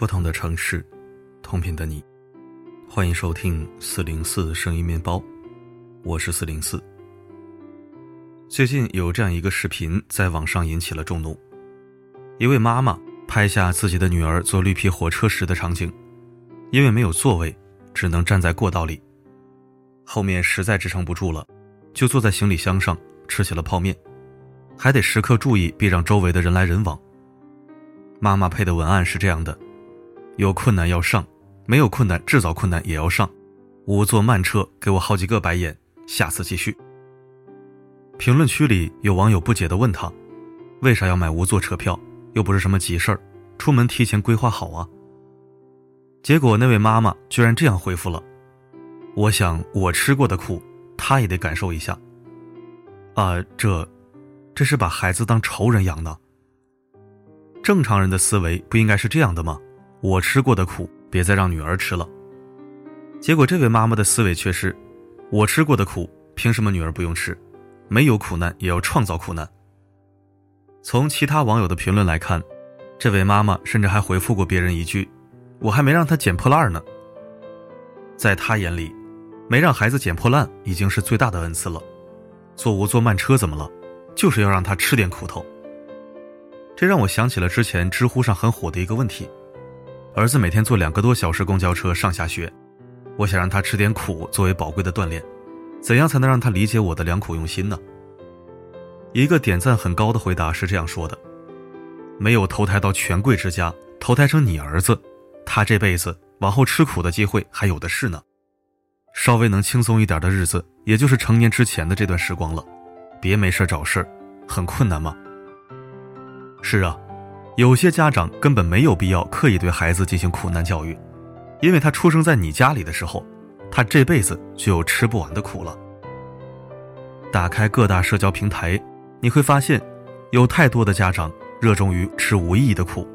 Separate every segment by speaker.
Speaker 1: 不同的城市，同频的你，欢迎收听四零四声音面包，我是四零四。最近有这样一个视频在网上引起了众怒，一位妈妈拍下自己的女儿坐绿皮火车时的场景，因为没有座位，只能站在过道里，后面实在支撑不住了，就坐在行李箱上吃起了泡面，还得时刻注意避让周围的人来人往。妈妈配的文案是这样的：有困难要上，没有困难制造困难也要上。无座慢车，给我好几个白眼。下次继续。评论区里有网友不解的问他：为啥要买无座车票？又不是什么急事儿，出门提前规划好啊。结果那位妈妈居然这样回复了：我想我吃过的苦，她也得感受一下。啊，这，这是把孩子当仇人养的。正常人的思维不应该是这样的吗？我吃过的苦，别再让女儿吃了。结果这位妈妈的思维却是：我吃过的苦，凭什么女儿不用吃？没有苦难也要创造苦难。从其他网友的评论来看，这位妈妈甚至还回复过别人一句：“我还没让她捡破烂呢。”在她眼里，没让孩子捡破烂已经是最大的恩赐了。坐无坐慢车怎么了？就是要让他吃点苦头。这让我想起了之前知乎上很火的一个问题：儿子每天坐两个多小时公交车上下学，我想让他吃点苦作为宝贵的锻炼，怎样才能让他理解我的良苦用心呢？一个点赞很高的回答是这样说的：没有投胎到权贵之家，投胎成你儿子，他这辈子往后吃苦的机会还有的是呢。稍微能轻松一点的日子，也就是成年之前的这段时光了，别没事找事，很困难吗？是啊，有些家长根本没有必要刻意对孩子进行苦难教育，因为他出生在你家里的时候，他这辈子就有吃不完的苦了。打开各大社交平台，你会发现，有太多的家长热衷于吃无意义的苦。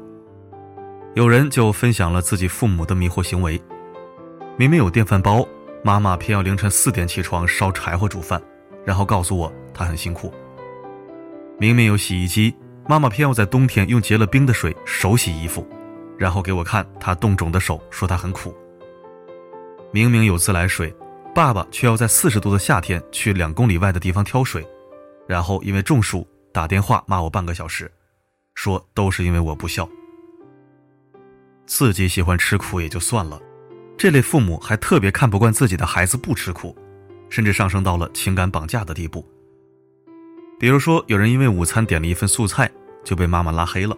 Speaker 1: 有人就分享了自己父母的迷惑行为：明明有电饭煲，妈妈偏要凌晨四点起床烧柴火煮饭，然后告诉我她很辛苦；明明有洗衣机。妈妈偏要在冬天用结了冰的水手洗衣服，然后给我看她冻肿的手，说她很苦。明明有自来水，爸爸却要在四十度的夏天去两公里外的地方挑水，然后因为中暑打电话骂我半个小时，说都是因为我不孝。自己喜欢吃苦也就算了，这类父母还特别看不惯自己的孩子不吃苦，甚至上升到了情感绑架的地步。比如说，有人因为午餐点了一份素菜，就被妈妈拉黑了。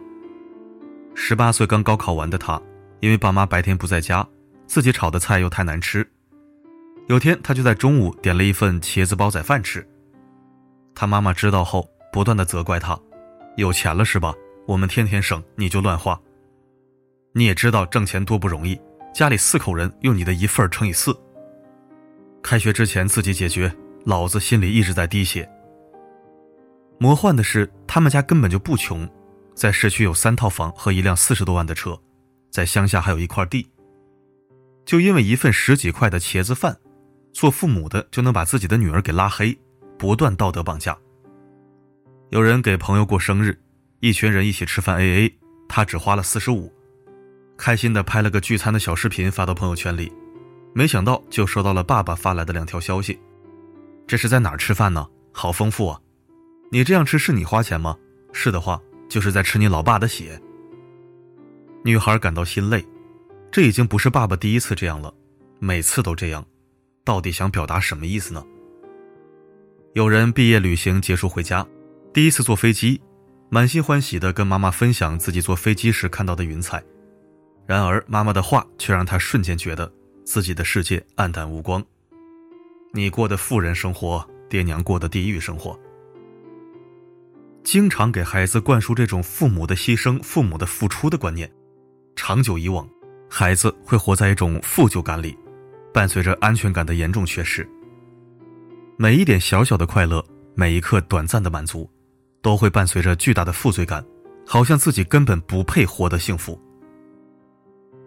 Speaker 1: 十八岁刚高考完的他，因为爸妈白天不在家，自己炒的菜又太难吃。有天，他就在中午点了一份茄子煲仔饭吃。他妈妈知道后，不断的责怪他：“有钱了是吧？我们天天省，你就乱花。你也知道挣钱多不容易，家里四口人用你的一份乘以四。开学之前自己解决，老子心里一直在滴血。”魔幻的是，他们家根本就不穷，在市区有三套房和一辆四十多万的车，在乡下还有一块地。就因为一份十几块的茄子饭，做父母的就能把自己的女儿给拉黑，不断道德绑架。有人给朋友过生日，一群人一起吃饭 AA，他只花了四十五，开心的拍了个聚餐的小视频发到朋友圈里，没想到就收到了爸爸发来的两条消息：这是在哪儿吃饭呢？好丰富啊！你这样吃是你花钱吗？是的话，就是在吃你老爸的血。女孩感到心累，这已经不是爸爸第一次这样了，每次都这样，到底想表达什么意思呢？有人毕业旅行结束回家，第一次坐飞机，满心欢喜的跟妈妈分享自己坐飞机时看到的云彩，然而妈妈的话却让他瞬间觉得自己的世界黯淡无光。你过的富人生活，爹娘过的地狱生活。经常给孩子灌输这种父母的牺牲、父母的付出的观念，长久以往，孩子会活在一种负疚感里，伴随着安全感的严重缺失。每一点小小的快乐，每一刻短暂的满足，都会伴随着巨大的负罪感，好像自己根本不配活得幸福。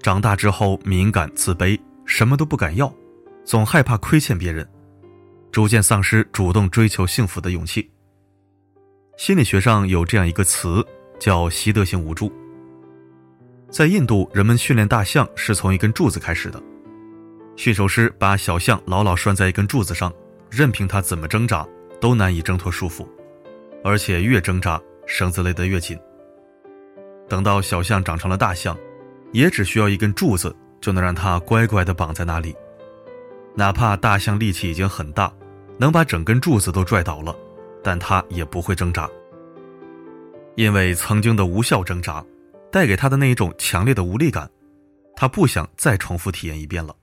Speaker 1: 长大之后，敏感、自卑，什么都不敢要，总害怕亏欠别人，逐渐丧失主动追求幸福的勇气。心理学上有这样一个词，叫习得性无助。在印度，人们训练大象是从一根柱子开始的。驯兽师把小象牢牢拴在一根柱子上，任凭它怎么挣扎，都难以挣脱束缚，而且越挣扎，绳子勒得越紧。等到小象长成了大象，也只需要一根柱子就能让它乖乖地绑在那里。哪怕大象力气已经很大，能把整根柱子都拽倒了，但他也不会挣扎，因为曾经的无效挣扎，带给他的那一种强烈的无力感，他不想再重复体验一遍了。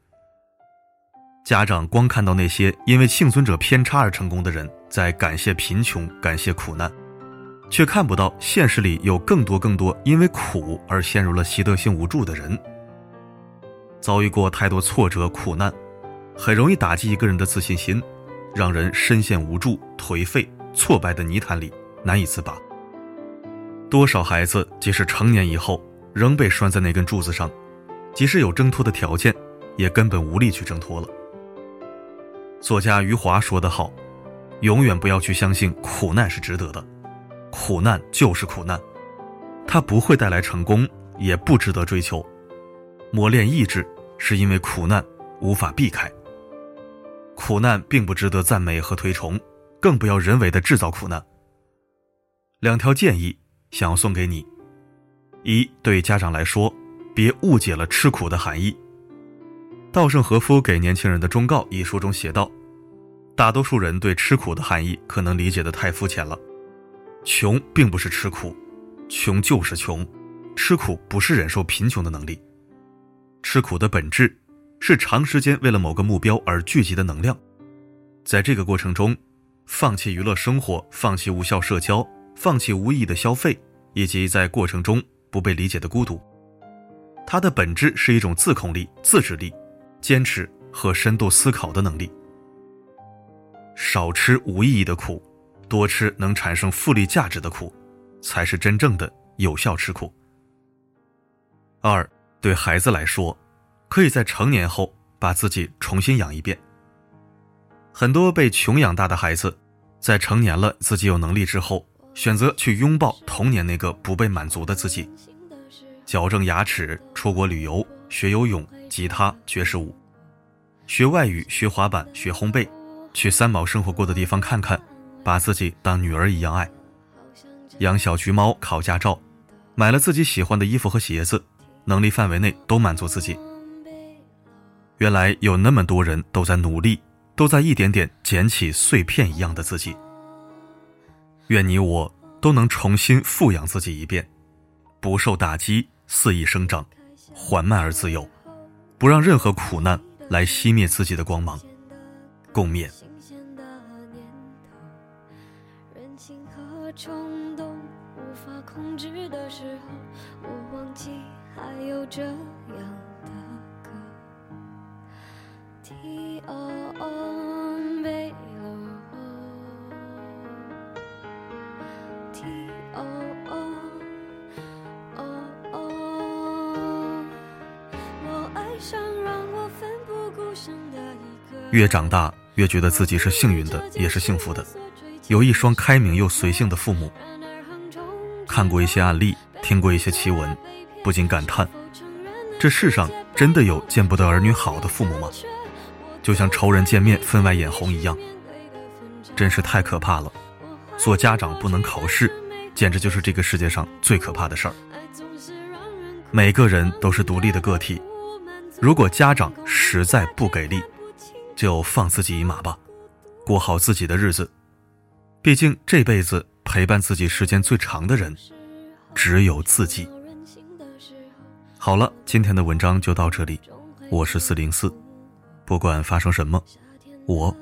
Speaker 1: 家长光看到那些因为幸存者偏差而成功的人在感谢贫穷、感谢苦难，却看不到现实里有更多更多因为苦而陷入了习得性无助的人。遭遇过太多挫折、苦难，很容易打击一个人的自信心，让人深陷无助、颓废、挫败的泥潭里难以自拔。多少孩子即使成年以后仍被拴在那根柱子上，即使有挣脱的条件，也根本无力去挣脱了。作家余华说得好：“永远不要去相信苦难是值得的，苦难就是苦难，它不会带来成功，也不值得追求。磨练意志，是因为苦难无法避开。苦难并不值得赞美和推崇，更不要人为的制造苦难。”两条建议想要送给你：一，对家长来说，别误解了吃苦的含义。稻盛和夫给年轻人的忠告一书中写道：“大多数人对吃苦的含义可能理解的太肤浅了。穷并不是吃苦，穷就是穷。吃苦不是忍受贫穷的能力。吃苦的本质是长时间为了某个目标而聚集的能量。在这个过程中，放弃娱乐生活，放弃无效社交，放弃无意义的消费，以及在过程中不被理解的孤独。它的本质是一种自控力、自制力。”坚持和深度思考的能力，少吃无意义的苦，多吃能产生复利价值的苦，才是真正的有效吃苦。二，对孩子来说，可以在成年后把自己重新养一遍。很多被穷养大的孩子，在成年了自己有能力之后，选择去拥抱童年那个不被满足的自己，矫正牙齿，出国旅游，学游泳。吉他、爵士舞，学外语、学滑板、学烘焙，去三毛生活过的地方看看，把自己当女儿一样爱，养小橘猫、考驾照，买了自己喜欢的衣服和鞋子，能力范围内都满足自己。原来有那么多人都在努力，都在一点点捡起碎片一样的自己。愿你我都能重新富养自己一遍，不受打击，肆意生长，缓慢而自由。不让任何苦难来熄灭自己的光芒，共勉。
Speaker 2: 冲动无法控制的时候，我忘记还有着
Speaker 1: 越长大，越觉得自己是幸运的，也是幸福的，有一双开明又随性的父母。看过一些案例，听过一些奇闻，不禁感叹：这世上真的有见不得儿女好的父母吗？就像仇人见面分外眼红一样，真是太可怕了。做家长不能考试，简直就是这个世界上最可怕的事儿。每个人都是独立的个体，如果家长实在不给力，就放自己一马吧，过好自己的日子。毕竟这辈子陪伴自己时间最长的人，只有自己。好了，今天的文章就到这里。我是四零四，不管发生什么，我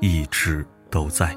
Speaker 1: 一直都在。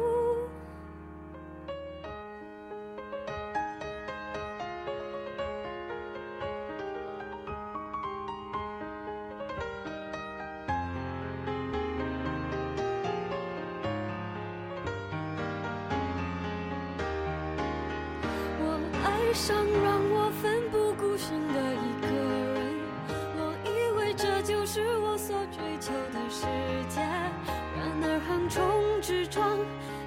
Speaker 2: 爱上让我奋不顾身的一个人，我以为这就是我所追求的世界，然而横冲直撞，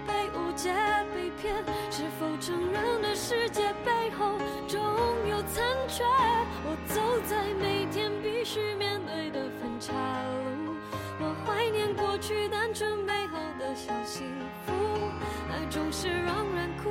Speaker 2: 被误解被骗，是否成人的世界背后总有残缺？我走在每天必须面对的分岔路，我怀念过去单纯美好的小幸福，爱总是让人哭，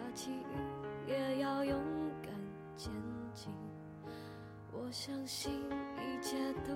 Speaker 2: 相信一切都